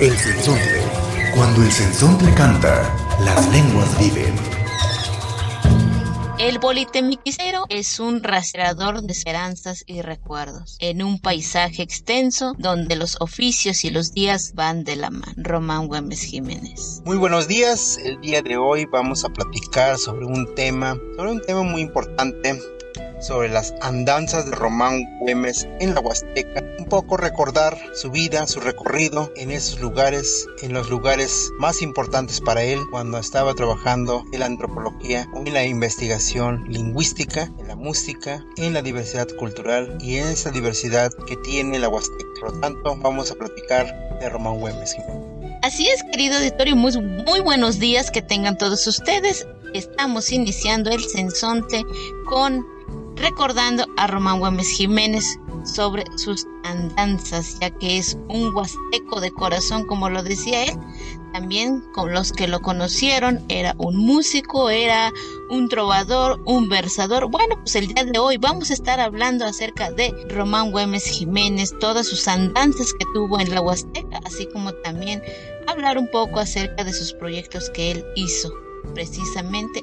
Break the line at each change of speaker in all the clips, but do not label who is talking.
El sensontle. Cuando el sensontle canta, las lenguas viven.
El Politemiquicero es un rastreador de esperanzas y recuerdos en un paisaje extenso donde los oficios y los días van de la mano. Román Güemes Jiménez.
Muy buenos días. El día de hoy vamos a platicar sobre un tema, sobre un tema muy importante sobre las andanzas de Román Güemes en la Huasteca, un poco recordar su vida, su recorrido en esos lugares, en los lugares más importantes para él cuando estaba trabajando en la antropología, en la investigación lingüística, en la música, en la diversidad cultural y en esa diversidad que tiene la Huasteca. Por lo tanto, vamos a platicar de Román Güemes.
Así es, querido auditorio, muy, muy buenos días que tengan todos ustedes. Estamos iniciando el Sensonte con recordando a Román Güemes Jiménez sobre sus andanzas, ya que es un huasteco de corazón, como lo decía él. También con los que lo conocieron, era un músico, era un trovador, un versador. Bueno, pues el día de hoy vamos a estar hablando acerca de Román Güemes Jiménez, todas sus andanzas que tuvo en la Huasteca, así como también hablar un poco acerca de sus proyectos que él hizo precisamente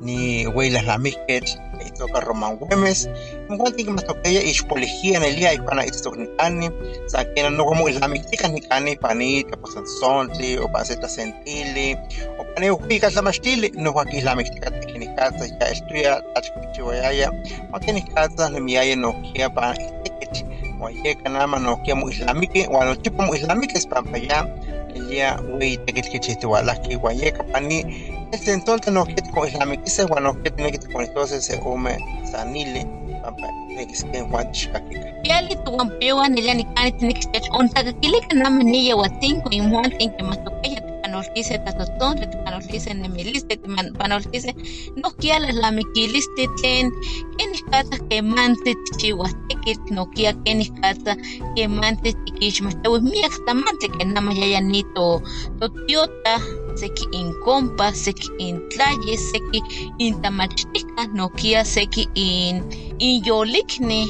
ni weilahlamiket itoka Roman Güemes. Mwanti que más toqueya ixpoligia en el día y para esto ni cani. Saquena no como islamictica ni cani panita pues sontli o paseta sentili o pane upica samastili no aquí islamictica ni casa ya estudia achkichiwaya makini casa ni miaya no kia pa wayeka nama no kia mu islamike wano tipo mu islamike es pampaya ya wey tekit kichiti walaki wayeka pani este entonces no kit con islamike se wano kit nekit con entonces se ume sanile pampa nekisken wachkakika
Yali tuwampewa nila ni kani tinikistech on tagakilika nama niya watinko imuan tinke matokaya panoltise tatotón, panoltise nemiliste, panoltise no kia las lamikiliste tlen kenis kata kemante tichihuastekit, no kia kenis kata kemante tikixmahtawis miak tamante que nama yayanito totiota seki incompa, seki intlaye, seki intamachtika, no kia seki in inyolikni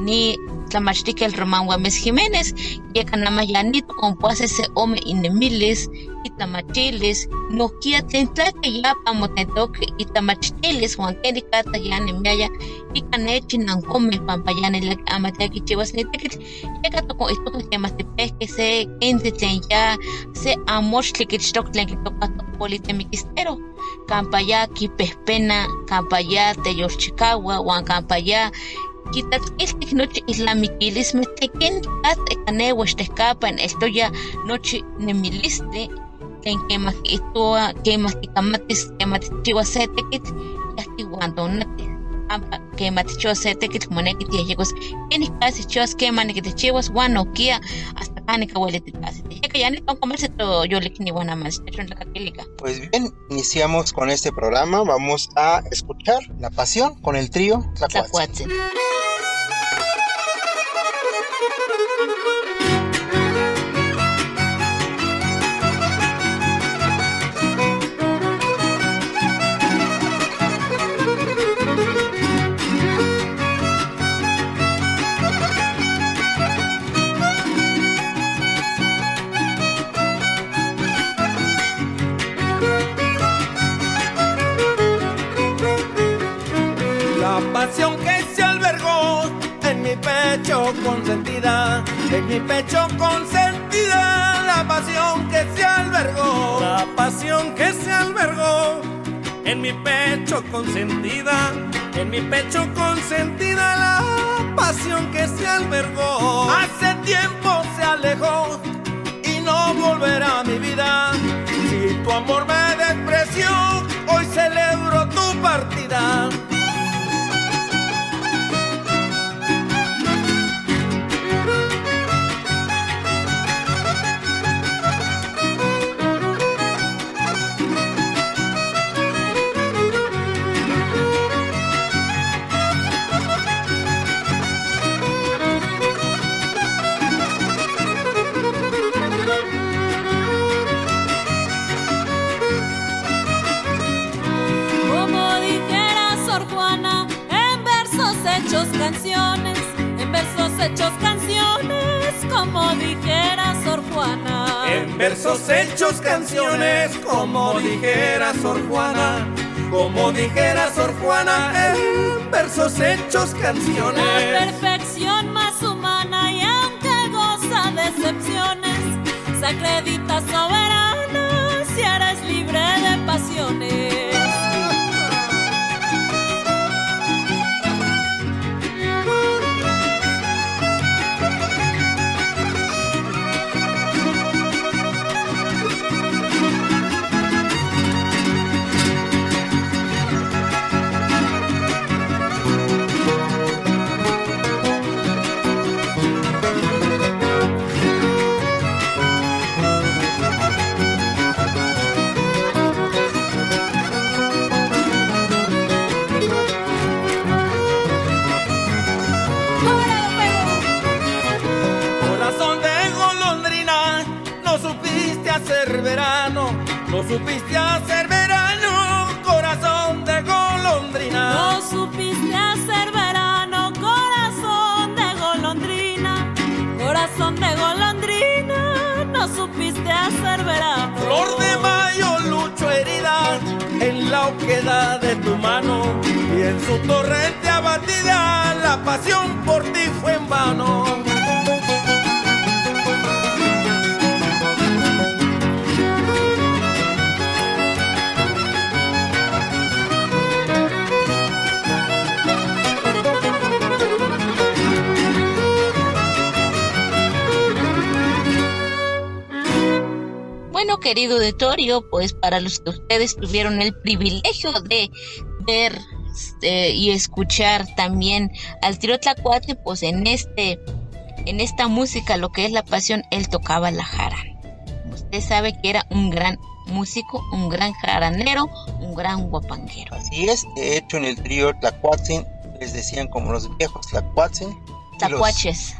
ni tlamachtika el Román Güemes Jiménez, ya canama yanito compuase se ome inemiles, itamachiles, no kia tentlaca ya pamotetoque, itamachiles, Juan Kenny Cata ya nemiaya, y canechi nancome, pampayane la amataki chivas netekit, ya gato con esto que más te pesque se ente ya, se amor tlikichtok tlen kitokato politemikistero, campaya kipespena, campaya teyochikawa, Juan campaya, kitat iltik nochi islamiquilis meteken kat ekane huaxtehkapan esto ya nochi nemilistli tlen kemah kitua kemah tikamatis kemah tikchiua se tekitl yahtiuan tonatis ampa kemah tikchiua se tekitl moneki tiahyekos kenih kasi chiuas kemah nikitchiuas uan nokia hasta kanika ueli tikasi yeka ya nitonkomerse toyolikniuan amas techontlakakilika
Pues bien, iniciamos con este programa. Vamos a escuchar La Pasión con el trío Tlacuache.
Pecho consentida, en mi pecho consentida, la pasión que se albergó, la pasión que se albergó en mi pecho consentida, en mi pecho consentida, la pasión que se albergó. Hace tiempo se alejó y no volverá a mi vida. Si tu amor me expresión, hoy celebro tu partida.
Hechos canciones, como dijera Sor Juana.
En versos hechos canciones, como dijera Sor Juana. Como dijera Sor Juana, en versos hechos canciones.
La perfección más humana y aunque goza de excepciones, se acredita soberana si eres libre de pasiones.
En su torrente abatida, la pasión por ti fue en vano.
Bueno, querido auditorio, pues para los que ustedes tuvieron el privilegio de ver este, y escuchar también al tiro Tlacuate, pues en este en esta música, lo que es la pasión, él tocaba la jara. Usted sabe que era un gran músico, un gran jaranero, un gran guapanguero.
Así es, de hecho en el trío Tlacuatzin les decían como los viejos Tlacuatzin.
Tlacuaches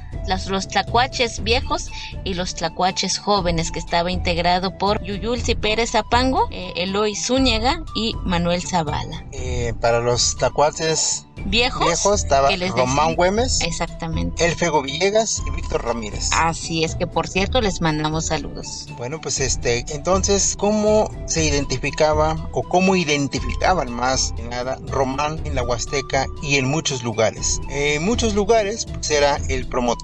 los tlacuaches viejos y los tlacuaches jóvenes, que estaba integrado por Yuyulsi Pérez Apango, eh, Eloy Zúñiga y Manuel Zavala.
Eh, para los tlacuaches
viejos,
viejos estaba Román Güemes,
exactamente,
El Fego Villegas y Víctor Ramírez.
Así es que por cierto les mandamos saludos.
Bueno, pues este, entonces, ¿cómo se identificaba o cómo identificaban más que nada Román en la Huasteca y en muchos lugares? En muchos lugares pues era el promotor,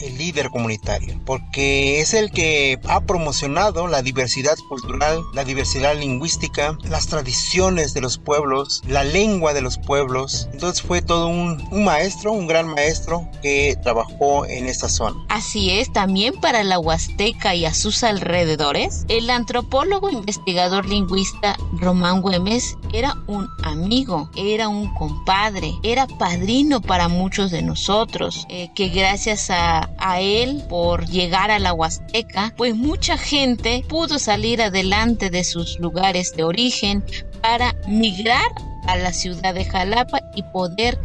el líder comunitario, porque es el que ha promocionado la diversidad cultural, la diversidad lingüística, las tradiciones de los pueblos, la lengua de los pueblos. Entonces fue todo un, maestro, un gran maestro que trabajó en esta zona.
Así es, también para la Huasteca y a sus alrededores, el antropólogo investigador lingüista Román Güemes era un amigo, era un compadre, era padrino para muchos de nosotros, eh, que gracias a, a él por llegar a la Huasteca, pues mucha gente pudo salir adelante de sus lugares de origen para migrar a la ciudad de Jalapa y poder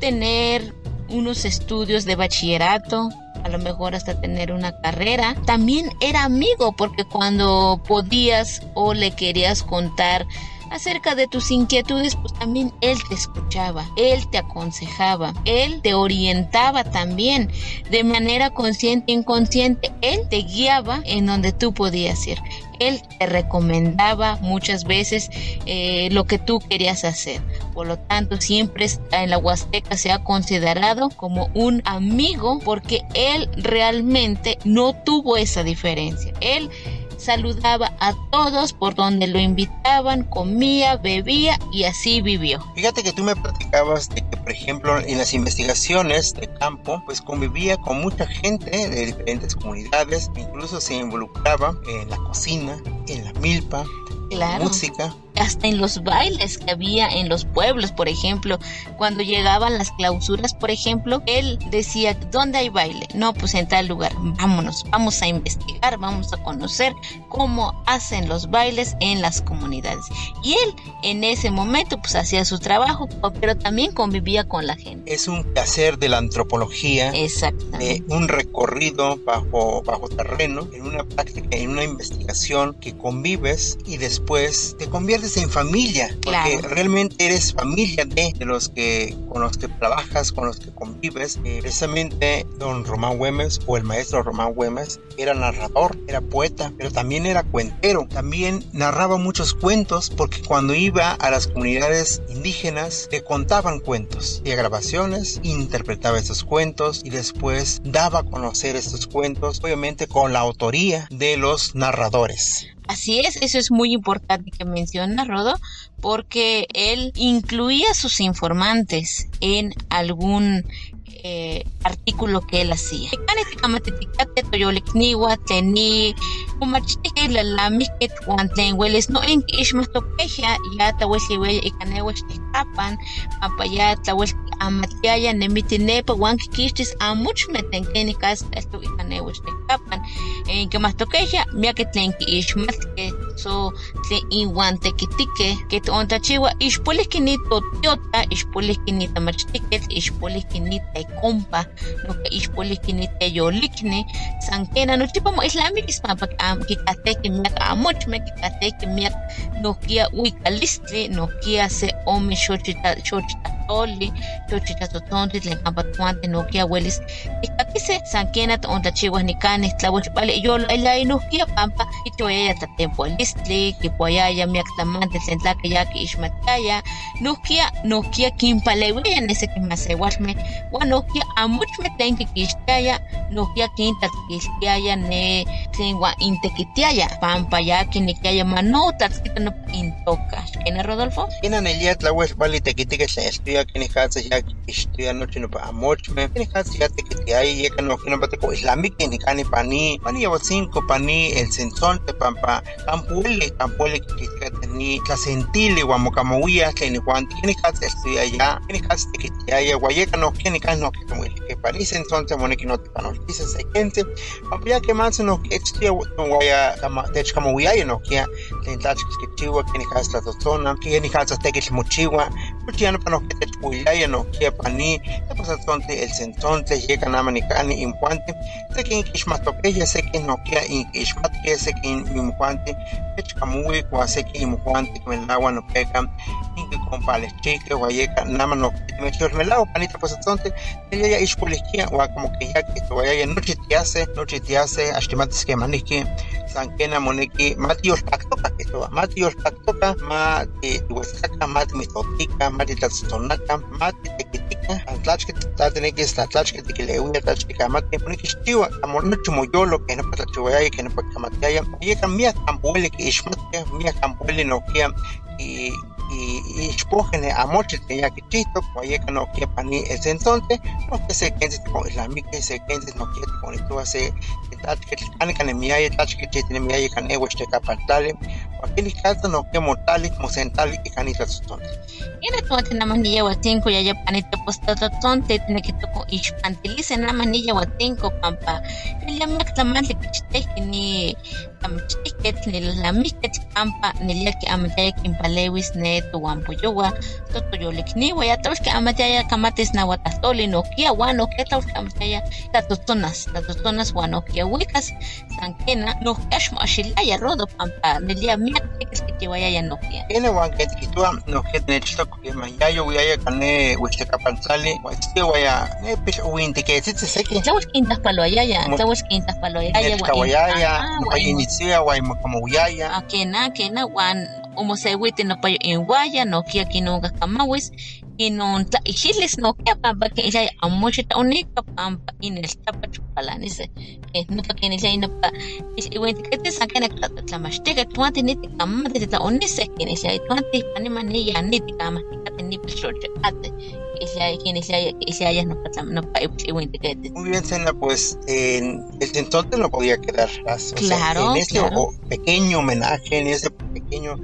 tener unos estudios de bachillerato, a lo mejor hasta tener una carrera. También era amigo porque cuando podías o le querías contar acerca de tus inquietudes, pues también él te escuchaba, él te aconsejaba, él te orientaba también de manera consciente e inconsciente, él te guiaba en donde tú podías ir él te recomendaba muchas veces eh, lo que tú querías hacer. Por lo tanto, siempre en la Huasteca se ha considerado como un amigo porque él realmente no tuvo esa diferencia. Él saludaba a todos por donde lo invitaban, comía, bebía y así vivió.
Fíjate que tú me platicabas de que, por ejemplo, en las investigaciones de campo, pues convivía con mucha gente de diferentes comunidades, incluso se involucraba en la cocina, en la milpa,
Claro.
música.
Hasta en los bailes que había en los pueblos, por ejemplo, cuando llegaban las clausuras, por ejemplo, él decía, ¿dónde hay baile? No, pues en tal lugar, vámonos, vamos a investigar, vamos a conocer cómo hacen los bailes en las comunidades. Y él en ese momento pues hacía su trabajo, pero también convivía con la gente.
Es un placer de la antropología,
Exactamente.
un recorrido bajo, bajo terreno, en una práctica, en una investigación que convives y después te conviertes en familia, porque
Claro.
realmente eres familia de, de los que con los que trabajas, con los que convives. Eh, precisamente don Román Güemes o el maestro Román Güemes era narrador, era poeta, pero también era cuentero. También narraba muchos cuentos porque cuando iba a las comunidades indígenas le contaban cuentos, hacía grabaciones, interpretaba estos cuentos y después daba a conocer estos cuentos, obviamente con la autoría de los narradores.
Así es, eso es muy importante que menciona Rodo, porque él incluía sus informantes en algún eh, artículo que él hacía. no en ishmas toqueja ya tawelli wey ikanewash tikapan apaya tlawel amatiaya nemitinepa wan kikixtis amuchme tlen keni kas esto ikanewash tikapan en que más toqueja miake tlen kiixmatkeh so tlen iwan tekitike que toontachiwa ixpolihki ni totiota ixpolihki ni tamachtiketl ixpolihki ni tekompa noka ixpolihki ni teyolikni san kena nochipa moislamilis pampa kikahteki miak amochme kikahteki miak nohkia uikalistli nohkia se ome xochita xochitatoli xochitatotzontli tlen kampa tuante nohkia welis tikakise san kena toontachiwah nikanih tlauelpali yolo elai nohkia pampa kichiwayaya tlatempoalistli kipuayaya miak tlamantli tlen tlaka ya kiixmatiaya nohkia nohkia kinpaleuiaya neseki masewalmeh uan nohkia amochmeh tlen kikixtiaya nohkia kintlatkiltiaya ne tlen uan intekitiaya pampa ya kinikiaya manotlatzkita nopa intoka xkena Rodolfo
Kenan elia tlawel vali tekitike tlen estudia kenih katse ya kixtia nochi nopa amochme kenih katse ya tekitiaya yeka nohki nopa teko islamiki nikani pani pani yahuatzinco pani el sensonte pampa kampueli kampueli kikitika teni tlasentili uan mokamowia tlen iguan kenih katse estudia ya kenih katse tekitiaya uan yeka nohki nikani nohki kamueli que pani sensonte moneki notipanoltise sekense pampa ya kemanse nohki estudia waya techkamowiaya nohkia tlen tlachkis kichiwa kenih katse tlatzotzona kenih katse tekitl mochiwa nochi ya nopa nohki techpuiliaya nohkia pani tepasatzonte el sensonte yeka nama nikani inpuanti sekin kixmatokeya sekin nohkia inkixmatke sekin inmujuanti techkamuwi uan seki inmujuanti melaua nopeka inkikonpalechike uan yeka nama nohki timechyolmelaua pani tepasatzonte yaya ixpolihkia uan como que ya kitowayaya nochi tiase nochi tiase axtimatis kemanihki san kena moneki matiyolpaktoka kihtowa matiyolpaktoka ma tiuetzkaka ma timitotika ma titlatzotzonaka ma titekitika tlachki tlatinekis tlatlachki tikileuia tlachki kamati moneki xtiwa amo nochi moyolo ke nopa tlachiwayaya ke nopa kamatiaya yeka miak kampueli kiixmatkeh miak kampueli nohkia y y ixpojene amochi tlen ya kichihtok uan yeka nohkia pani el sensonte nohkia se kensi tikonilnamiki se kensi nohkia tikonihtowa se tlachkitl ani kanemiaya tlachkitl chitinemiaya kan ewa ixtekapan tlali uan kenih katsa nohkia motalik mosentalik ikan itlatzotzontle
Ina tuante naman niya watinko yaya panita postatonte tinakitoko ixpantilise naman niya watinko pampa. Nilamiak tlamantli kichteki ni tamichtiket nilalamiket pampa niliaki amataya kinpalewis ne tuwampoyowa totoyolikniwa ya tawxki amataya kamatis nawatahtoli nohkia uan nohkia tawxki amataya tlatotzonas tlatotzonas uan nohkia wikas san kena nohkia axmoaxilaya rodo pampa nilia
tikihtowa nohkia tinechtok keman yayo wiaya kane uan itztia waya ne pix uintiketsitzi seki
Tlauax quintahpaloayaya,
Mo-
tlauax quintahpaloayaya.
nechkawayaya nopa initzia uan mokamowiyaya
Akena, kena, wan umosewiti nopayo inwaya, nokia kinunga kamawis, kinon tlaixitlis nokia pampa kinilaya amoxita unika pampa ineltapa chupalanise. Nopa kinilaya nopa iwintikete san kena tlamachtika tuanti niti kamati titlaunise kinilaya tuanti panima niya niti kamahtikate nipilxochekate.
Muy bien, Sena, pues en el sensonte no podía quedar atrás. O sea,
Claro,
en ese
claro.
o- pequeño homenaje, en ese pequeño pequeño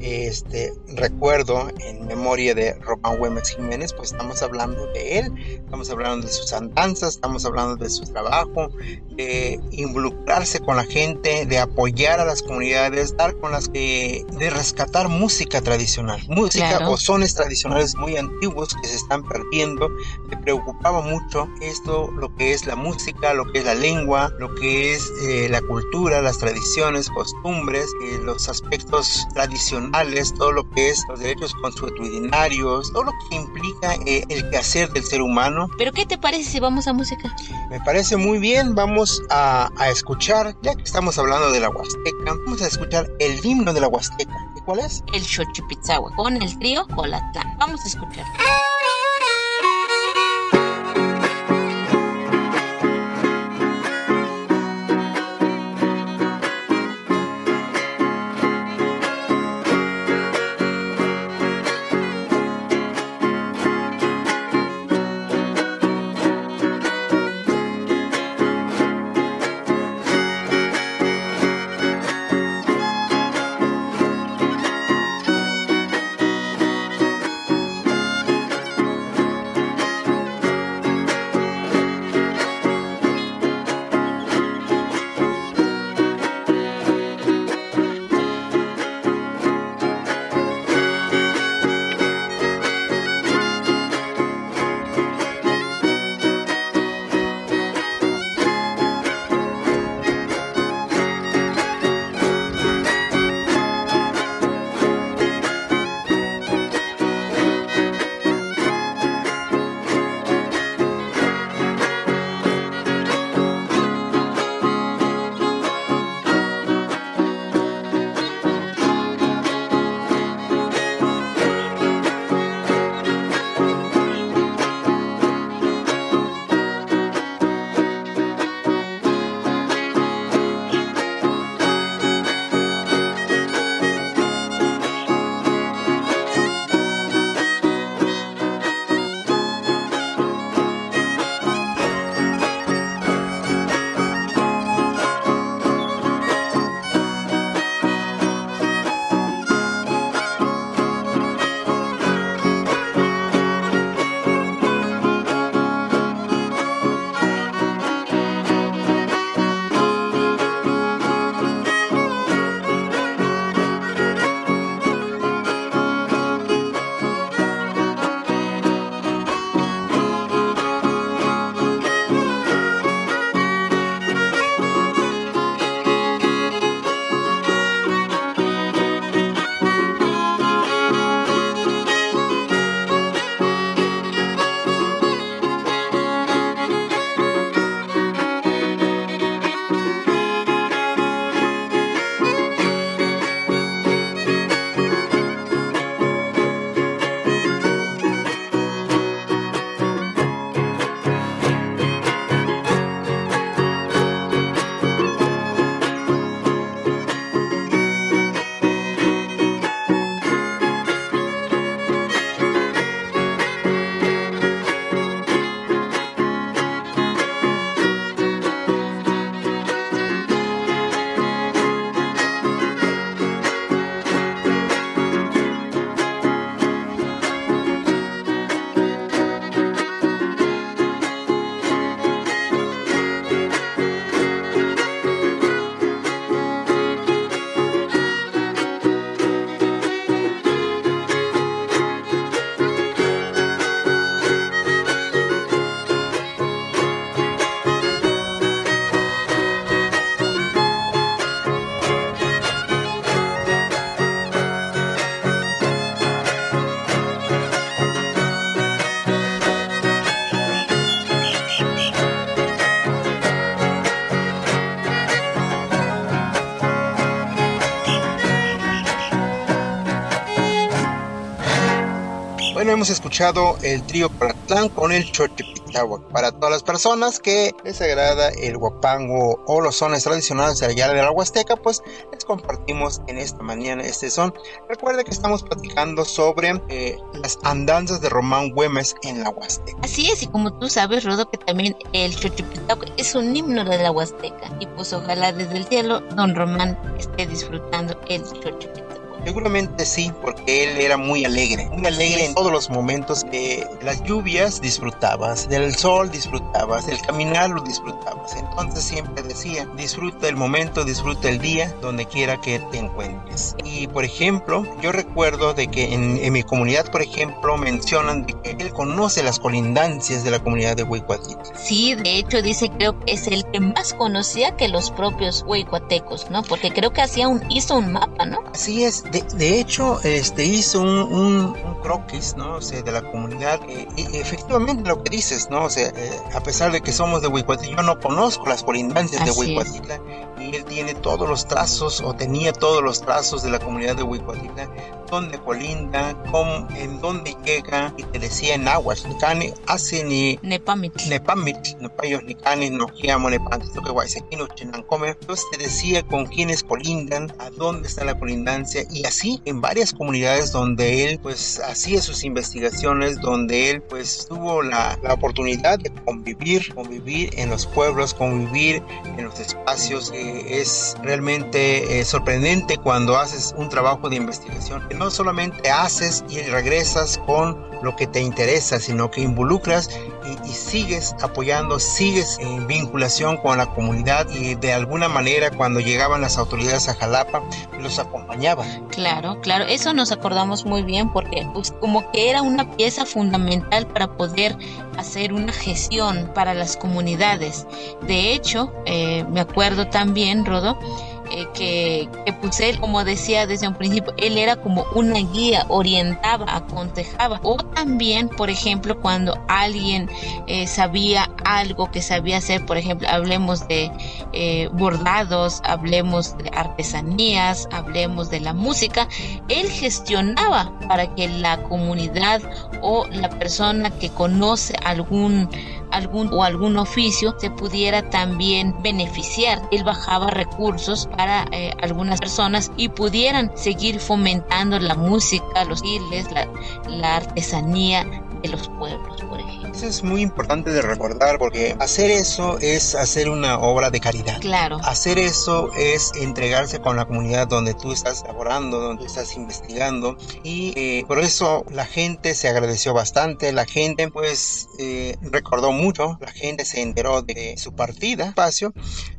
este, recuerdo en memoria de Román Güemes Jiménez, pues estamos hablando de él, estamos hablando de sus andanzas, estamos hablando de su trabajo, de involucrarse con la gente, de apoyar a las comunidades, dar con las que, de rescatar música tradicional, música o sones tradicionales muy antiguos que se están perdiendo. Le preocupaba mucho esto, lo que es la música, lo que es la lengua, lo que es eh, la cultura, las tradiciones, costumbres, eh, los aspectos tradicionales, todo lo que es los derechos consuetudinarios, todo lo que implica eh, el quehacer del ser humano.
¿Pero qué te parece si vamos a música?
Me parece muy bien, vamos a, a escuchar, ya que estamos hablando de la Huasteca, vamos a escuchar el himno de la Huasteca. ¿Y cuál es?
El Xochipitzahua, con el trío Colatlán. Vamos a escuchar.
Hemos escuchado el trío Paratlán con el Xochipitláhuac. Para todas las personas que les agrada el guapango o los sones tradicionales allá de la Huasteca, pues les compartimos en esta mañana este son. Recuerda que estamos platicando sobre eh, las andanzas de Román Güemes en la Huasteca.
Así es, y como tú sabes, Rodo, que también el Xochipitláhuac es un himno de la Huasteca. Y pues ojalá desde el cielo Don Román esté disfrutando el Xochipitláhuac.
Seguramente sí, porque él era muy alegre, muy alegre en todos los momentos. De las lluvias disfrutabas, del sol disfrutabas, del caminar lo disfrutabas. Entonces siempre decía, disfruta el momento, disfruta el día, donde quiera que te encuentres. Y por ejemplo, yo recuerdo de que en, mi comunidad, por ejemplo, mencionan de que él conoce las colindancias de la comunidad de Huicuatitla.
Sí, de hecho dice creo que es el que más conocía que los propios huicuatecos, ¿no? Porque creo que hacía un, hizo un mapa, ¿no?
Así es, de, hecho, este hizo un, croquis, ¿no? O sea, de la comunidad. Eh, y efectivamente lo que dices, ¿no? O sea, eh, a pesar de que somos de Huicuatitla, yo no conozco las colindancias de Huicuatitla y él tiene todos los trazos o tenía todos los trazos de la comunidad de Huicuatitla dónde colinda, cómo, en dónde llega, y te decía en aguas, ni hace ni
nepamit,
nepamit, nepayos ni cani, no quiamo nepamit, que guaysequino, chinancomer, entonces te decía con quiénes colindan, a dónde está la colindancia, y así en varias comunidades donde él pues hacía sus investigaciones, donde él pues tuvo la, la oportunidad de convivir, convivir en los pueblos, convivir en los espacios, es realmente eh, sorprendente cuando haces un trabajo de investigación no solamente haces y regresas con lo que te interesa, sino que involucras y, sigues apoyando, sigues en vinculación con la comunidad y de alguna manera cuando llegaban las autoridades a Jalapa los acompañaba.
Claro, claro, eso nos acordamos muy bien porque pues, como que era una pieza fundamental para poder hacer una gestión para las comunidades. De hecho, eh, me acuerdo también, Rodo, eh, que, que él, como decía desde un principio, él era como una guía, orientaba, aconsejaba. O también, por ejemplo, cuando alguien eh, sabía algo que sabía hacer, por ejemplo, hablemos de eh, bordados, hablemos de artesanías, hablemos de la música, él gestionaba para que la comunidad o la persona que conoce algún algún o algún oficio se pudiera también beneficiar. Él bajaba recursos para eh, algunas personas y pudieran seguir fomentando la música, los giles, la artesanía de los pueblos, por ejemplo.
Eso es muy importante de recordar porque hacer eso es hacer una obra de caridad.
Claro.
Hacer eso es entregarse con la comunidad donde tú estás laborando, donde estás investigando y eh, por eso la gente se agradeció bastante, la gente pues eh, recordó mucho, la gente se enteró de su partida, espacio,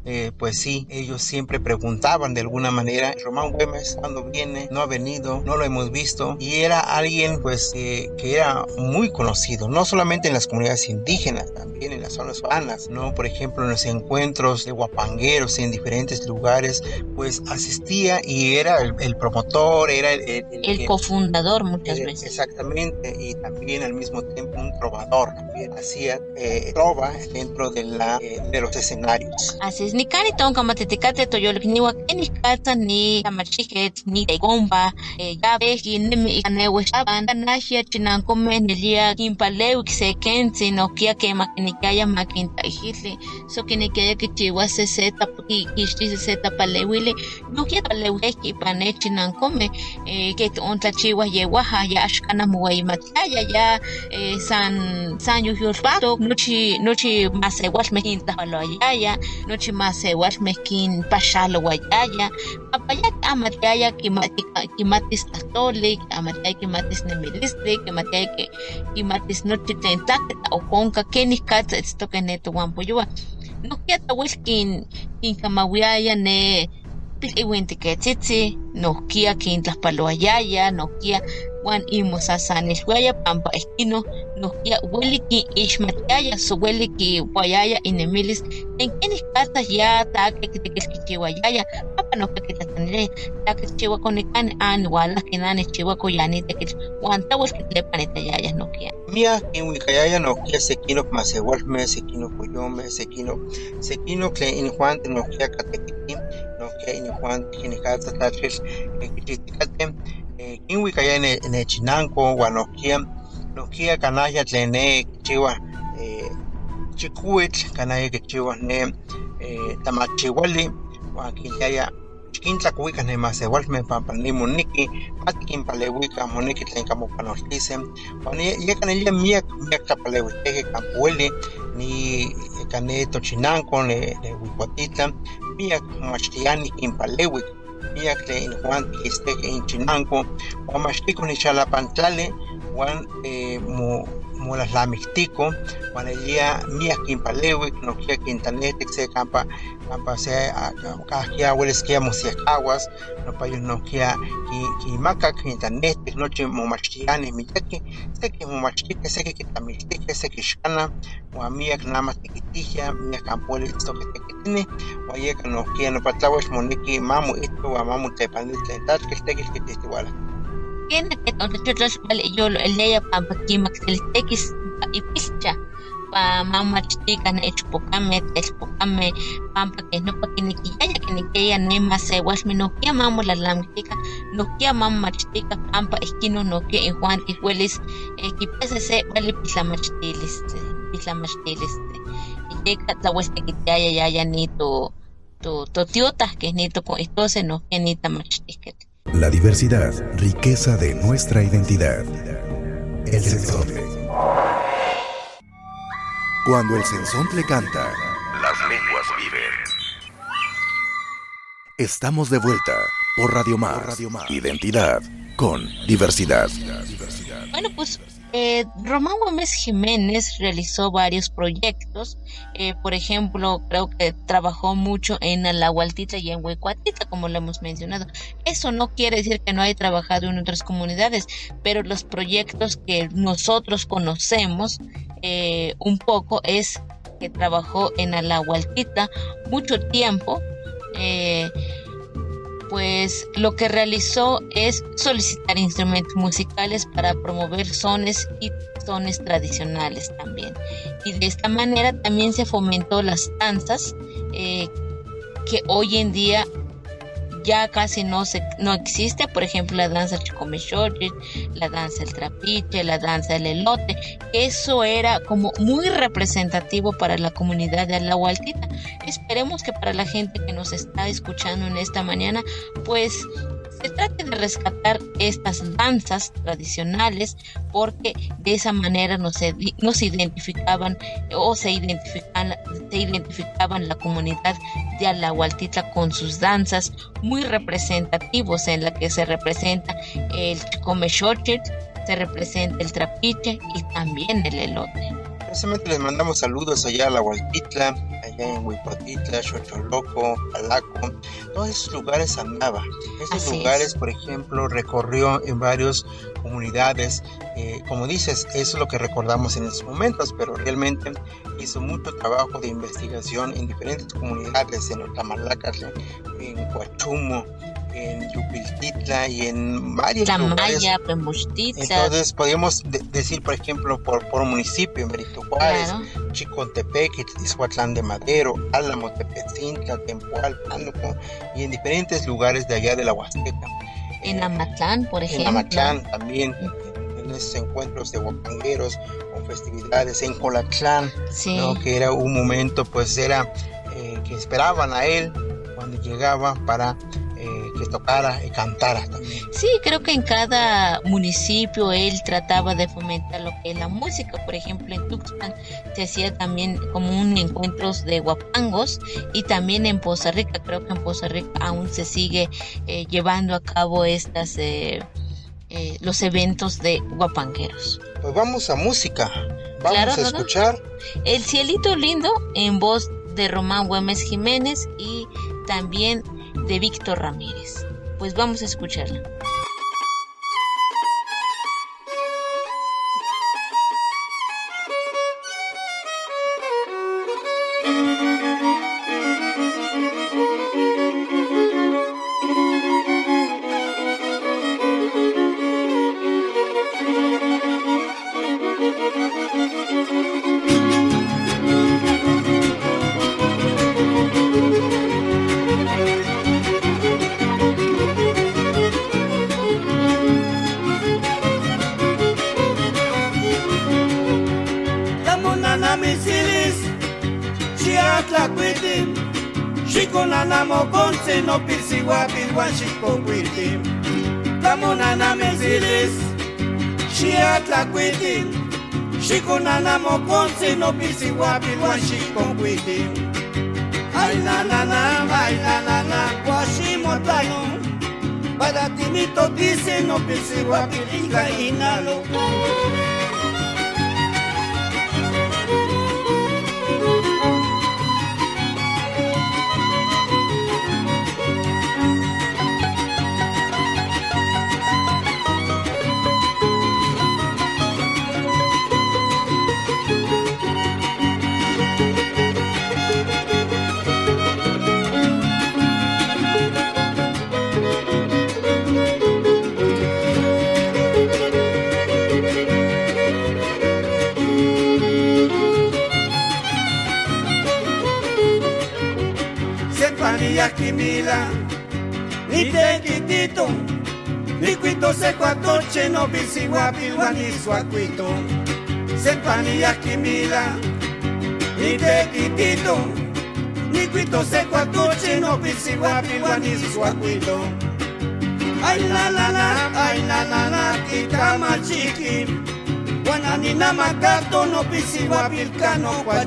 eh, pues sí, ellos siempre preguntaban de alguna manera, Román Güemes, ¿cuándo viene? No ha venido, no lo hemos visto y era alguien pues que era muy conocido, no solamente en las comunidades indígenas, también en las zonas urbanas, ¿no? Por ejemplo, en los encuentros de guapangueros en diferentes lugares, pues asistía y era el, promotor, era el,
el, cofundador muchas veces.
Exactamente, y también al mismo tiempo un trovador, también hacía eh, trova dentro de, la, eh, de los escenarios.
Así es, ni cani tonka mateticate toyolk ni wakeni kata ni tamarchiket ni tegomba eh, ya veji nimi kanewe shaban kanashia chinankome nelia kimpaleu kiseke kensi nokia que maquinicaya maquinta hijitli so kinikia kichiwa se seta kixti se seta palewili nokia paleweki panechi nankome eh, que ontlachiwa yewaja ya ashkana muwaimataya ya eh, san san yuhyulpato nochi nochi masewal mekin tahaloyaya nochi masewal mekin pashalo wayaya papaya amataya kimatis tatolik amataya kimatis nemilistli amataya kimatis nochi tentak okonka kenih katsa itztoke ne tohuampoyoua nohkia tawil kin kinkamawiaya ne pil'iuintiketzitzih nohkia kintlajpaloayaya nohkia uan imosasanilhuaya pampa ihkino nohkia ueli kinixmatiaya so ueli kiuayaya inemilis en kenih katsa ya take kitekilkichiuayaya papa nohkia kitlahtlaniliaya takichiua konikani ani ualah kinani chiua koyani tekil uan tawil kitlepanitayaya nohkia
mia inwikayaya nohkia sekino masewalmeh sekino koyomeh sekino sekino tlen injuanteh nohkia katekitin nohkia injuanteh kinikatsa tlachil kichihtikateh kinwikaya nechinanko uan nohkia nohkia kanaya tlen ne kichiuah chikuitl kanaya kichiuah ne tamachiuali uan kiliaya xikintlakuikah nemasewalmeh pampa nimoniki mati kinpaleuikah moneki tlen kamopanoltiseh uan yeka nelia miak miak tlapaleuitekeh kampa ueli ni ika ne tochinanko ne Huihuatitlan miak machtiani kinpaleuik miak tlen Juan kistek inchinanko wan maxtiko nichalapantali wan eh, mo molaslamictico wan elia miak kinpaleuik nokia kintanetic se campa campa se kahkia uelis kia mosiekawas nopa yun nokia kimakak kintanetic nochi momachtiani miyaki seki momachtike seki kitamiltike seki xana wan miak nama tikitihya miak ampolis tokitequitini wan yeka nokia nopa tlauax moneki mamu itu wan mamu tepanil tlen tlachkil tekil kitihtiuala
Tiene que tonchotlas vale yo el leya pampa kimak teltekis ipilcha pa mamachtika na ichpokame telpokame pampa que no pa kinikiyaya kinikiyaya nema se wasmi nokia mamu la lamtika nokia mamachtika pampa iskino nokia iguan iguelis kipese se vale pislamachtilis pislamachtilis yeka tlaweste kitiyaya yaya ni tu tu tiota que ni tu con itose nokia ni tamachtiket
La diversidad, riqueza de nuestra identidad. El sensontle. Cuando el sensontle canta, las lenguas viven. Estamos de vuelta por Radio Más. Identidad con diversidad.
Bueno, pues eh, Román Gómez Jiménez realizó varios proyectos. Eh, por ejemplo, creo que trabajó mucho en Alahualtita y en Huecuatita, como lo hemos mencionado. Eso no quiere decir que no haya trabajado en otras comunidades, pero los proyectos que nosotros conocemos eh, un poco es que trabajó en Alahualtita mucho tiempo. Eh, pues lo que realizó es solicitar instrumentos musicales para promover sones y sones tradicionales también. Y de esta manera también se fomentó las danzas eh, que hoy en día ya casi no se no existe, por ejemplo la danza chicomechorri, la danza el trapiche, la danza el elote, eso era como muy representativo para la comunidad de Alahualtita. Esperemos que para la gente que nos está escuchando en esta mañana, pues se trate de rescatar estas danzas tradicionales porque de esa manera nos, nos identificaban o se identificaban, se identificaban la comunidad de Alahualtita con sus danzas muy representativos en la que se representa el Chicomexochitl, se representa el trapiche y también el elote.
Precisamente les mandamos saludos allá a la En Huipotitla, Xocholoco, Palaco, todos esos lugares andaba. Esos
Así
lugares,
es.
por ejemplo, recorrió en varias comunidades. eh, como dices, eso es lo que recordamos en esos momentos, pero realmente hizo mucho trabajo de investigación en diferentes comunidades, en Otamalacatl, en Coachumo, en Yupiltitla y en varios lugares.
Tlamaya, Pembuchtitla,
Entonces podríamos de- decir, por ejemplo, por, por municipio, en Benito Juárez,
claro,
Chicontepec, Izhuatlán de Madero, Álamo, Tepetzintla, Tempoal, Pánuco y en diferentes lugares de allá de la Huasteca.
en
Eh,
Amatlán, por
en
ejemplo.
Amatlán también, en esos encuentros de huapangueros con festividades, en Colatlán,
Sí.
¿no? que era un momento, pues era eh, que esperaban a él cuando llegaba para que tocara y cantara también.
Sí, creo que en cada municipio él trataba de fomentar lo que es la música. Por ejemplo, en Tuxpan se hacía también como un encuentros de guapangos y también en Poza Rica, creo que en Poza Rica aún se sigue eh, llevando a cabo estas eh, eh, los eventos de guapangueros.
Pues vamos a música, vamos
Claro,
a
¿no, no?
escuchar.
El cielito lindo en voz de Román Güemes Jiménez y también de Víctor Ramírez. Pues vamos a escucharla.
Mokonse no pirsiwa pilwan shiko kwitim. Tamunana misilis, shiatla kwitim, shikunana mokonse no pirsiwa pilwan shiko kwitim. Ay na na na, ay na na na, Washimotano. Para ti mi dice no pisi guapilica inalo. Sepanilla Kimila, ni te quitito, ni cuito se cuatoche, no pisiguapi, ni suacuito. Sepanilla Kimila, ni te quitito, ni cuito se cuatoche, no pisiguapi, ni suacuito. Ay la la la, ay la la la, kitama chiqui. Wanani na makato no pisiguapi, cano kwa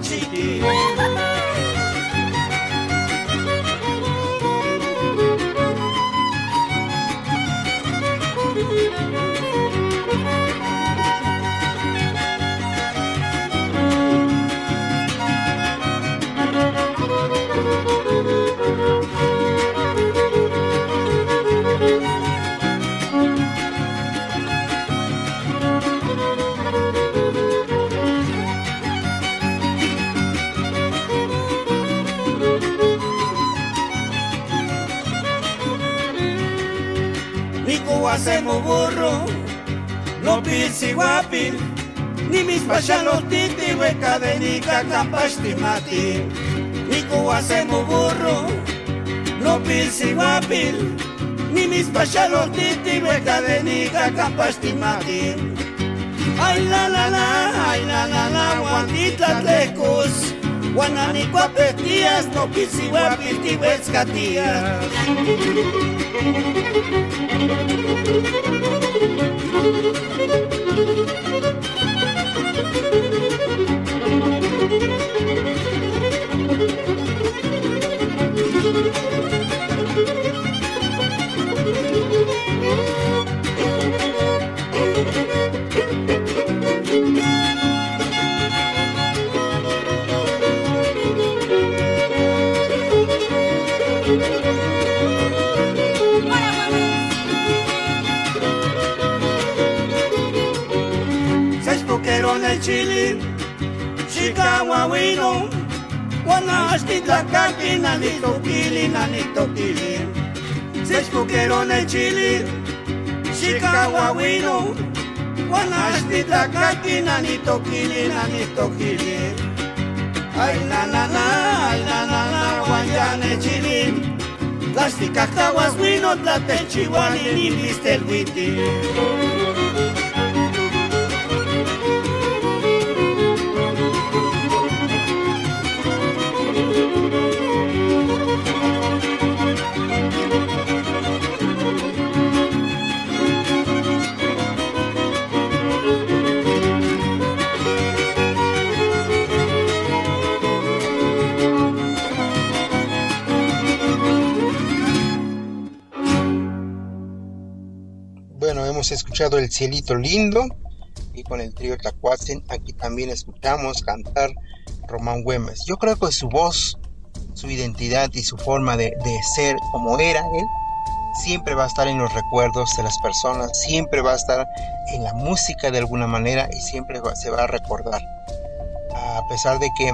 hacemos burro, no pisi guapi, ni mis pachalotiti, hueca de nica. Nico hacemos burro, no pisi guapi, ni mis pachalotiti, hueca de nica. Ay la la la, ay la la la, guantita tlecos, guanani guapetías, no pisi guapi, tihuescatías. Kili nanito kili. Seis poqueron el chili, Chicago wino, Wana astita kaki nanito kili nanito kili. Ay na na na, ay na na na, chili. Las ticacaguas wino, tlate chihuani, ni viste el
El Cielito Lindo y con el trío Tlacuatzen aquí también escuchamos cantar Román Güemes. Yo creo que su voz, su identidad y su forma de, ser como era él, siempre va a estar en los recuerdos de las personas, siempre va a estar en la música de alguna manera y siempre se va a recordar. A pesar de que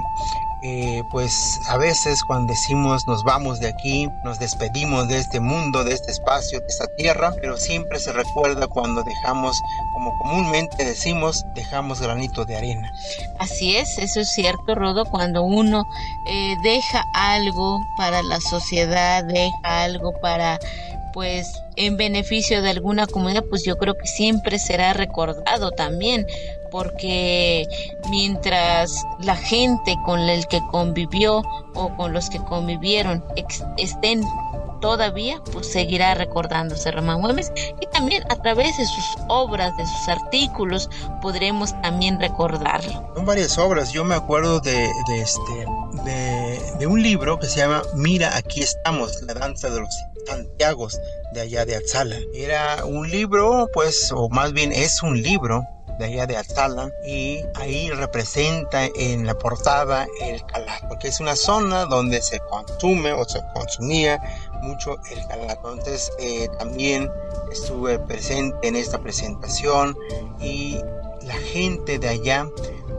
eh, pues a veces cuando decimos nos vamos de aquí, nos despedimos de este mundo, de este espacio, de esta tierra, pero siempre se recuerda cuando dejamos, como comúnmente decimos, dejamos granito de arena.
Así es, eso es cierto, Rodo, cuando uno eh, deja algo para la sociedad, deja algo para, pues, en beneficio de alguna comunidad, pues yo creo que siempre será recordado también, porque mientras la gente con el que convivió o con los que convivieron estén todavía pues seguirá recordándose Román Güemes y también a través de sus obras, de sus artículos podremos también recordarlo.
Son varias obras, yo me acuerdo de, de este de, de, un libro que se llama Mira, aquí estamos, la danza de los Santiagos de allá de Atzala. Era un libro, pues, o más bien es un libro de allá de Atzala y ahí representa en la portada el calat, porque es una zona donde se consume o se consumía mucho el calat. Entonces eh, también estuve presente en esta presentación y la gente de allá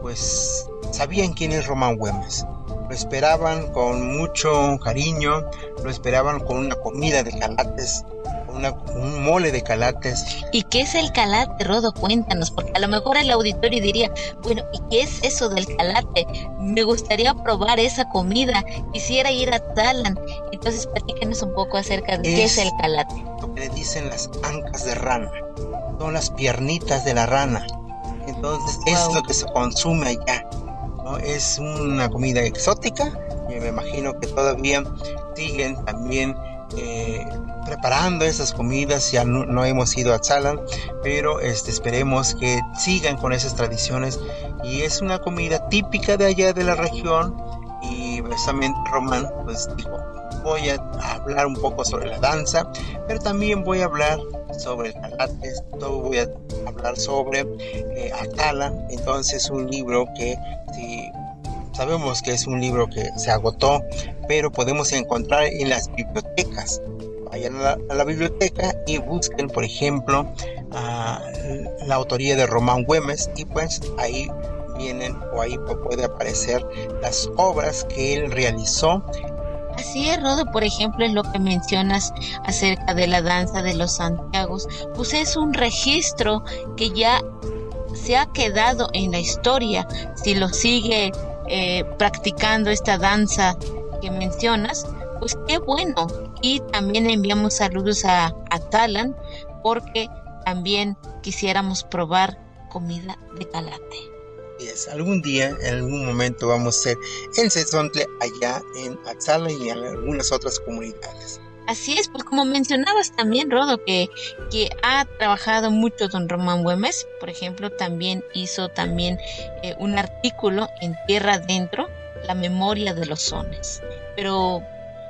pues sabían quién es Román Güemes. Lo esperaban con mucho cariño, lo esperaban con una comida de calates un mole de calates.
¿Y qué es el calate, Rodo? Cuéntanos, porque a lo mejor el auditorio diría, bueno, ¿y qué es eso del calate? Me gustaría probar esa comida, quisiera ir a Talan. Entonces, platíquenos un poco acerca de qué es el calate.
Lo que le dicen las ancas de rana, son las piernitas de la rana. Entonces, es lo que se consume allá. ¿no? Es una comida exótica y me imagino que todavía siguen también eh, preparando esas comidas, ya no, hemos ido a Tzalan, pero este, esperemos que sigan con esas tradiciones. Y es una comida típica de allá de la región y precisamente Román pues dijo, voy a hablar un poco sobre la danza, pero también voy a hablar sobre el calate, voy a hablar sobre eh, entonces un libro que si sabemos que es un libro que se agotó, pero podemos encontrar en las bibliotecas vayan a la, biblioteca y busquen, por ejemplo, la autoría de Román Güemes y pues ahí vienen o ahí puede aparecer las obras que él realizó.
Así es, Rodo, por ejemplo, en lo que mencionas acerca de la danza de los Santiagos, pues es un registro que ya se ha quedado en la historia. Si lo sigue eh, practicando esta danza que mencionas, pues qué bueno. Y también enviamos saludos a, Talan porque también quisiéramos probar comida de calate.
es algún día, en algún momento vamos a ser en Sesontle, allá en Atzala y en algunas otras comunidades.
Así es, pues como mencionabas también, Rodo, que, que ha trabajado mucho don Román Güemes, por ejemplo, también hizo también eh, un artículo en Tierra Adentro, la memoria de los sones. Pero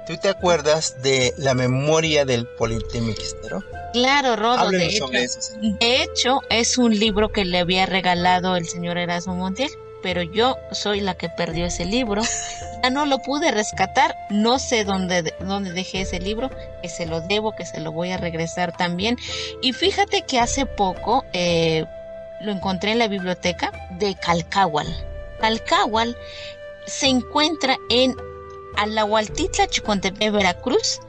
¿Tú te acuerdas de la memoria del Politécnico?
Claro, Rodo. De hecho, de hecho, es un libro que le había regalado el señor Erasmo Montiel, pero yo soy la que perdió ese libro. No lo pude rescatar, no sé dónde, dónde dejé ese libro, que se lo debo, que se lo voy a regresar también. Y fíjate que hace poco eh, lo encontré en la biblioteca de Calcáhual. Calcáhual se encuentra en a la Hualtitla Chicontepec, Veracruz.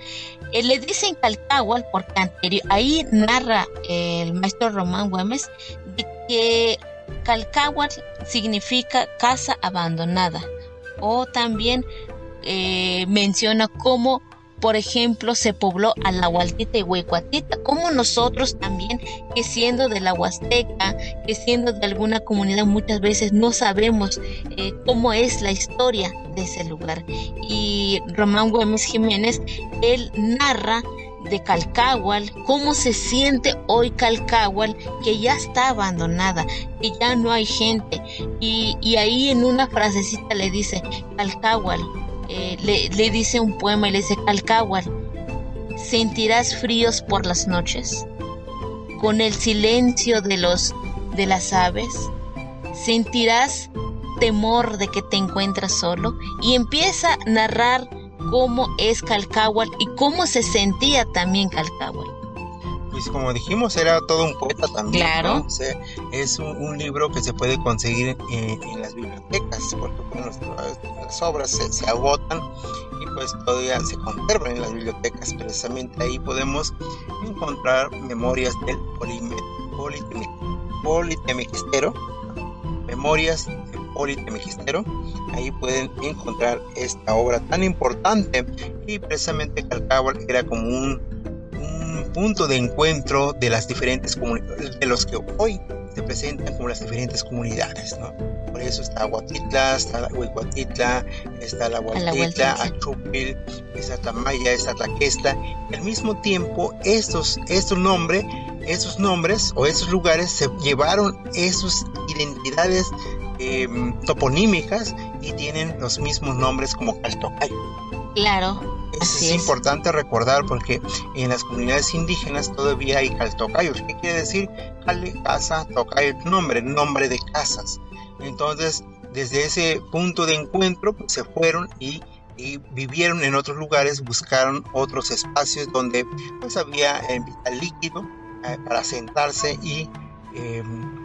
Eh, le dicen Calcáhual porque anterior, ahí narra el maestro Román Güemes de que Calcáhual significa casa abandonada o también eh, menciona cómo por ejemplo, se pobló a la Hualtita y Huecuatita, como nosotros también, que siendo de la Huasteca, que siendo de alguna comunidad, muchas veces no sabemos eh, cómo es la historia de ese lugar. Y Román Gómez Jiménez, él narra de Calcáhual, cómo se siente hoy Calcáhual, que ya está abandonada, que ya no hay gente. Y, y ahí en una frasecita le dice, Calcáhual, eh, le, dice un poema y le dice, Calcáhual, sentirás fríos por las noches, con el silencio de, los, de las aves, sentirás temor de que te encuentras solo y empieza a narrar cómo es Calcáhual y cómo se sentía también Calcáhual
pues como dijimos, era todo un poeta también. Claro. es un, libro que se puede conseguir en, las bibliotecas, porque las, obras se, agotan y pues todavía se conservan en las bibliotecas. Precisamente ahí podemos encontrar memorias del Politemigistero, memorias del Politemigistero. Ahí pueden encontrar esta obra tan importante y precisamente Calcábal era como un punto de encuentro de las diferentes comunidades, de los que hoy se presentan como las diferentes comunidades, ¿no? Por eso está Aguatitla, está Huicuatitla, está la Huatitla, Achupil, está Tamaya, está Tlaquesta. Al mismo tiempo, estos, estos nombres, esos nombres o esos lugares se llevaron esas identidades em, toponímicas y tienen los mismos nombres como Caltocayo.
Claro.
es, importante recordar porque en las comunidades indígenas todavía hay caltocayos. ¿Qué quiere decir? Cale, casa, tocayo, nombre, nombre de casas. Entonces, desde ese punto de encuentro, pues, se fueron y, vivieron en otros lugares, buscaron otros espacios donde pues había eh, vital líquido eh, para sentarse y em,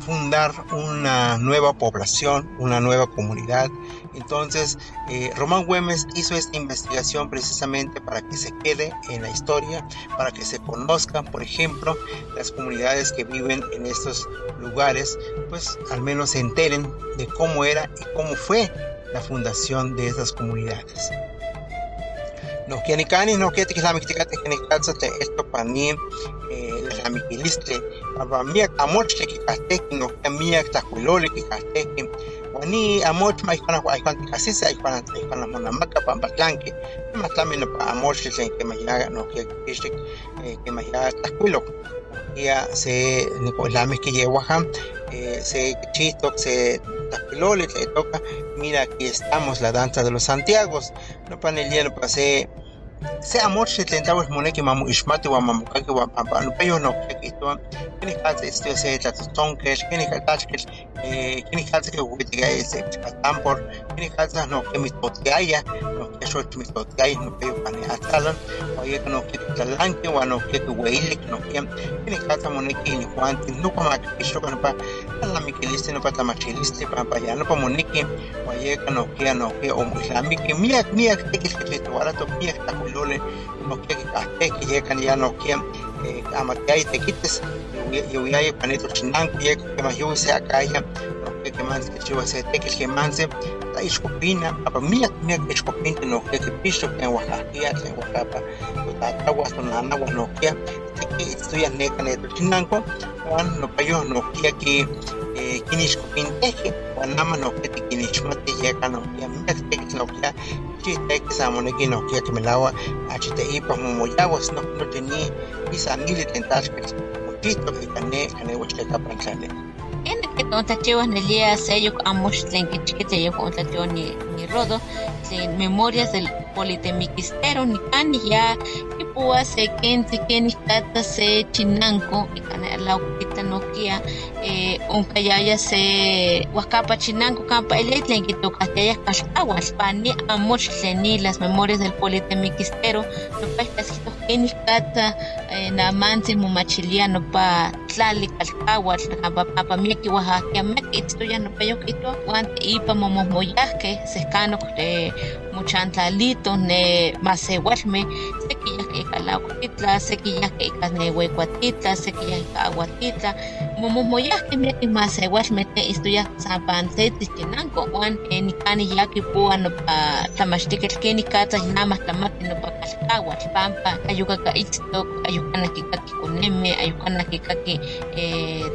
fundar una nueva población, una nueva comunidad. Entonces, eh, Román Güemes hizo esta investigación precisamente para que se quede en la historia, para que se conozcan, por ejemplo, las comunidades que viven en estos lugares, pues al menos se enteren de cómo era y cómo fue la fundación de esas comunidades. No quiere ni la esto para mí la pa miak amoch tikikasteki nohkia miak tlakuiloli kikasteki wani amoch ma ihkuana ihkuan tikasisa ihkuan ihkuan monamaka pampa tlanki ma tlami nopa amochtli tlen kemayaga nohkia kikixtik kemayaga tlakuilok nohkia se nikoilamic kiyeuaja se kichihtok se tlakuiloli tlen itoka mira aquí estamos la danza de los Santiagos. Nopa nelia nopa se se amor se tentamos moneki mamu ishmati wa mamu kaki wa pampa no peyo no kaki to kini kata esto se ta tonkesh kini kata eh kini kata que huiti ga ese atampor kini kata no que mi totiaya no que so mi totiaya no peyo pani atalan o ye no que talanke wa no que weile no que kini kata moneki ni juanti no kuma que so no pa la mikiliste no pa ta machiliste pampa ya no pa moneki o ye no que no que o islami que mia mia que que que to wala to mia ta lole no que que que llegan ya no que amakai te quites yo ya ya panito chinan que que más yo se acá ya no que que más que yo se te que que más se ta iskopina apa mia mia que iskopina no que que piso que en Oaxaca en Oaxaca ta agua son la agua no que que estoy en neca neto chinanco Juan no payo no que que kinixkopinteje uan nama nohkia tikinixmati yeka nohkia miak tekitl nohkia chihtekis amo neki nohkia kimelaua achiteipa momoyawas no nochi ni isamili tlen ne ika neuechtekapan tlali
en que tontachiwas nelia seyok amox tlen kichkitl yek ontlachiwa ni ni rodo tlen memorias del politemiquistero nikani ya kipua se kentzi kenih kata se chinanko ika ne laukita nohkia eh, onkayaya se huacapa chinanco campa ele tlen kitokahtiaya kalkawatl pani amoch tleni las memorias del politemiquistero nopa ihtasquitoh kata eh, namantzi momachilia nopa tlali kiuajahkia miak itztoya nopa yokihtoa uan ipa momohmoyahkeh sehkanok eh, mochantlalito ne masewalmeh sekiyahkeh ika laukititla sekiyahkeh ika nehuecuatitla sekiyah ika aguatitla momohmoyahkeh miakeh masewalmeh te istoyah sapantetzi chinanko uan eh, nikani ya kipua nopa tlamachtiketl kenih katzah namah tlamati nopa kalkawatl pampa ayukaka itztok ayukana kikaki konemeh ayukana kikaki eh,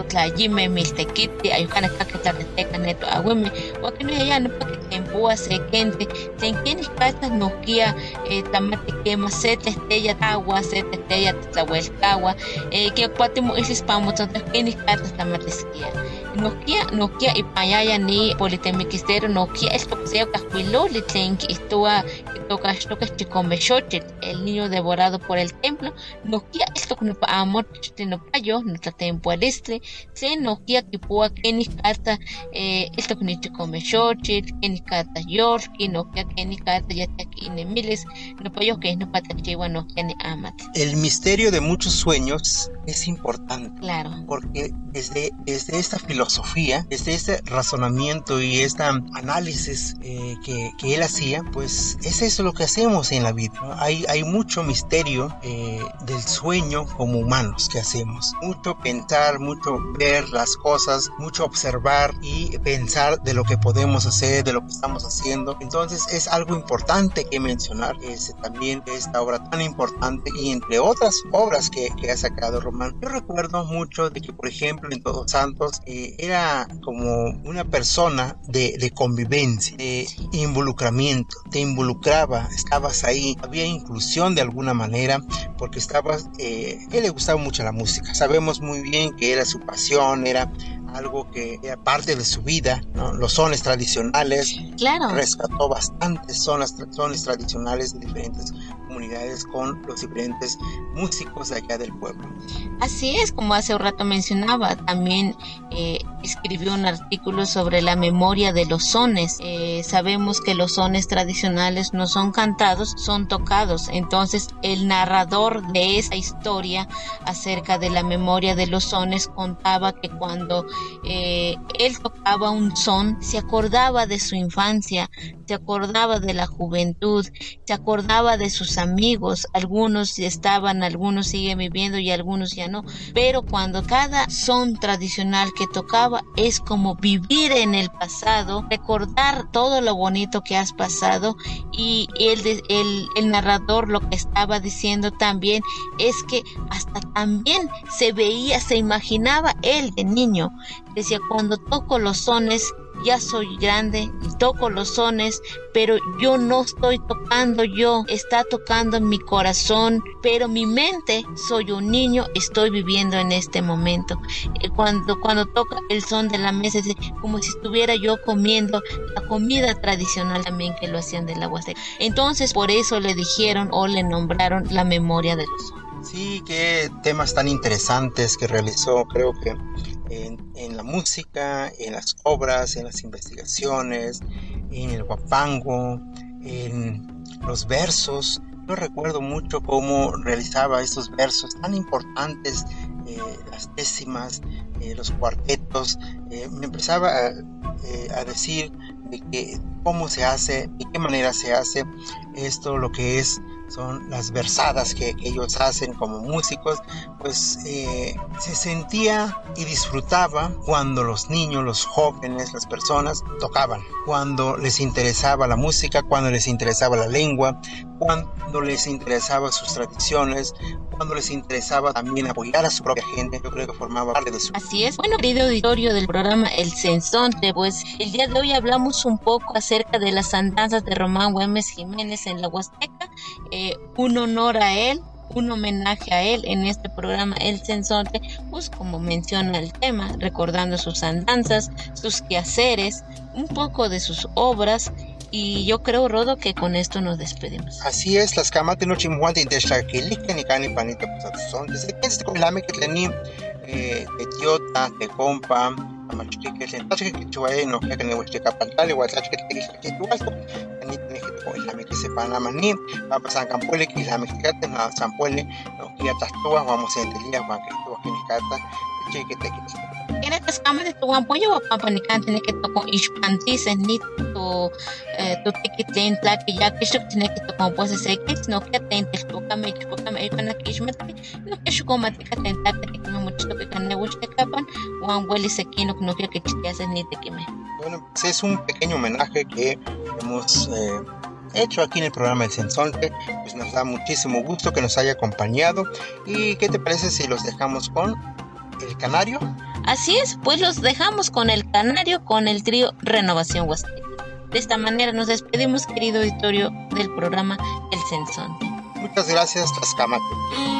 totlayimeh miltekiti ayukana kikaki tlateteka neto awimeh uan kinoyaya nopa kitempua se kentli tlen kenih katzah nohkia eh, tlamati kema se tlehteya tawa se tlehteya titlauelkawa eh, kikuati moihlis pamotzontleh kenih katzah tlamatiskia nohkia nohkia ipayaya ni politemiquistero nohkia eltokseo kahkuiloli tlen kihtowa kitokaxtokeh chikomexochitl el niño devorado por el templo. Nohkia eltok nopa amochtli nopayo notlatempualistli tlen nohkia kipua eltok ni chikomexochitl kenih katzah yolki nohkia kenih katzah yatiaki inemilis nopayo keh nopa tlachiwa nohkia ni amatl
El misterio de muchos sueños es importante
claro
porque desde, desde esta filosofía, desde este razonamiento y este análisis eh, que, que él hacía, pues es eso eso es lo que hacemos en la vida. Hay, hay mucho misterio eh, del sueño como humanos que hacemos. Mucho pensar, mucho ver las cosas, mucho observar y pensar de lo que podemos hacer, de lo que estamos haciendo. Entonces es algo importante que mencionar es también esta obra tan importante y entre otras obras que, que ha sacado Román. Yo recuerdo mucho de que, por ejemplo, en Todos Santos eh, era como una persona de, de convivencia, de involucramiento, te involucraba, estabas ahí, había inclusión de alguna manera porque estabas, eh, él le gustaba mucho la música, sabemos muy bien que era su pasión, era algo que era parte de su vida, los sones tradicionales.
Claro.
Rescató bastantes zonas, sones tradicionales de diferentes comunidades con los diferentes músicos de allá del pueblo.
Así es, como hace un rato mencionaba, también eh, escribió un artículo sobre la memoria de los sones. Eh, sabemos que los sones tradicionales no son cantados, son tocados. Entonces, el narrador de esa historia acerca de la memoria de los sones contaba que cuando eh, él tocaba un son, se acordaba de su infancia, se acordaba de la juventud, se acordaba de sus amigos, algunos estaban, algunos siguen viviendo y algunos ya no, pero cuando cada son tradicional que tocaba es como vivir en el pasado, recordar todo lo bonito que has pasado y el, el, narrador lo que estaba diciendo también es que hasta también se veía, se imaginaba él de niño, decía cuando toco los sones ya soy grande y toco los sones, pero yo no estoy tocando yo, está tocando mi corazón, pero mi mente, soy un niño, estoy viviendo en este momento. Eh, cuando, cuando toca el son de la mesa, es como si estuviera yo comiendo la comida tradicional también que lo hacían del agua seca. Entonces, por eso le dijeron o le nombraron la memoria de los sones.
Sí, qué temas tan interesantes que realizó, creo que en, la música, en las obras, en las investigaciones, en el guapango, en los versos. Yo recuerdo mucho cómo realizaba estos versos tan importantes, eh, las décimas, eh, los cuartetos. Eh, me empezaba a, a decir de que cómo se hace, de qué manera se hace esto, lo que es son las versadas que, ellos hacen como músicos, pues eh, se sentía y disfrutaba cuando los niños, los jóvenes, las personas tocaban, cuando les interesaba la música, cuando les interesaba la lengua, cuando les interesaba sus tradiciones, cuando les interesaba también apoyar a su propia gente, yo creo que formaba parte de su...
Así es. Bueno, querido auditorio del programa El Censonte, pues el día de hoy hablamos un poco acerca de las andanzas de Román Güemes Jiménez en la Huasteca, eh, un honor a él, un homenaje a él en este programa El Censonte, pues como menciona el tema, recordando sus andanzas, sus quehaceres, un poco de sus obras y yo creo, Rodo, que con esto nos despedimos.
Así es, las camas de noche muante de Shakilik, ni cani panita, pues son desde que se come que tenía de tiota, de compa, amachike, se tache que chuae, no que ne hueste capantale, guatache que te dije que tú alto, ni te que la que se mani, va a pasar campuele, que la mexicate, no zampuele, no que ya vamos a entender, vamos a que tú aquí ni que te que
Tas kama de tuwan po yung pampanikan tine ke toko ishpantis en ni to to tiki tlen tlaki ya ke shuk tine ke toko po se seke no ke ten tel to kama ich po kama ich pana kishmat no ke shuk koma te katen ta te kama mucho to ke kana wush te kapan wan weli sekino no ke ke chitiase ni te kime.
Bueno, pues es un pequeño homenaje que hemos eh, hecho aquí en el programa El Sensonte. Pues nos da muchísimo gusto que nos haya acompañado. ¿Y qué te parece si los dejamos con el canario?
Así es, pues los dejamos con el canario con el trío Renovación Huasteca. De esta manera nos despedimos, querido auditorio del programa El Sensonte.
Muchas gracias, Tascamate.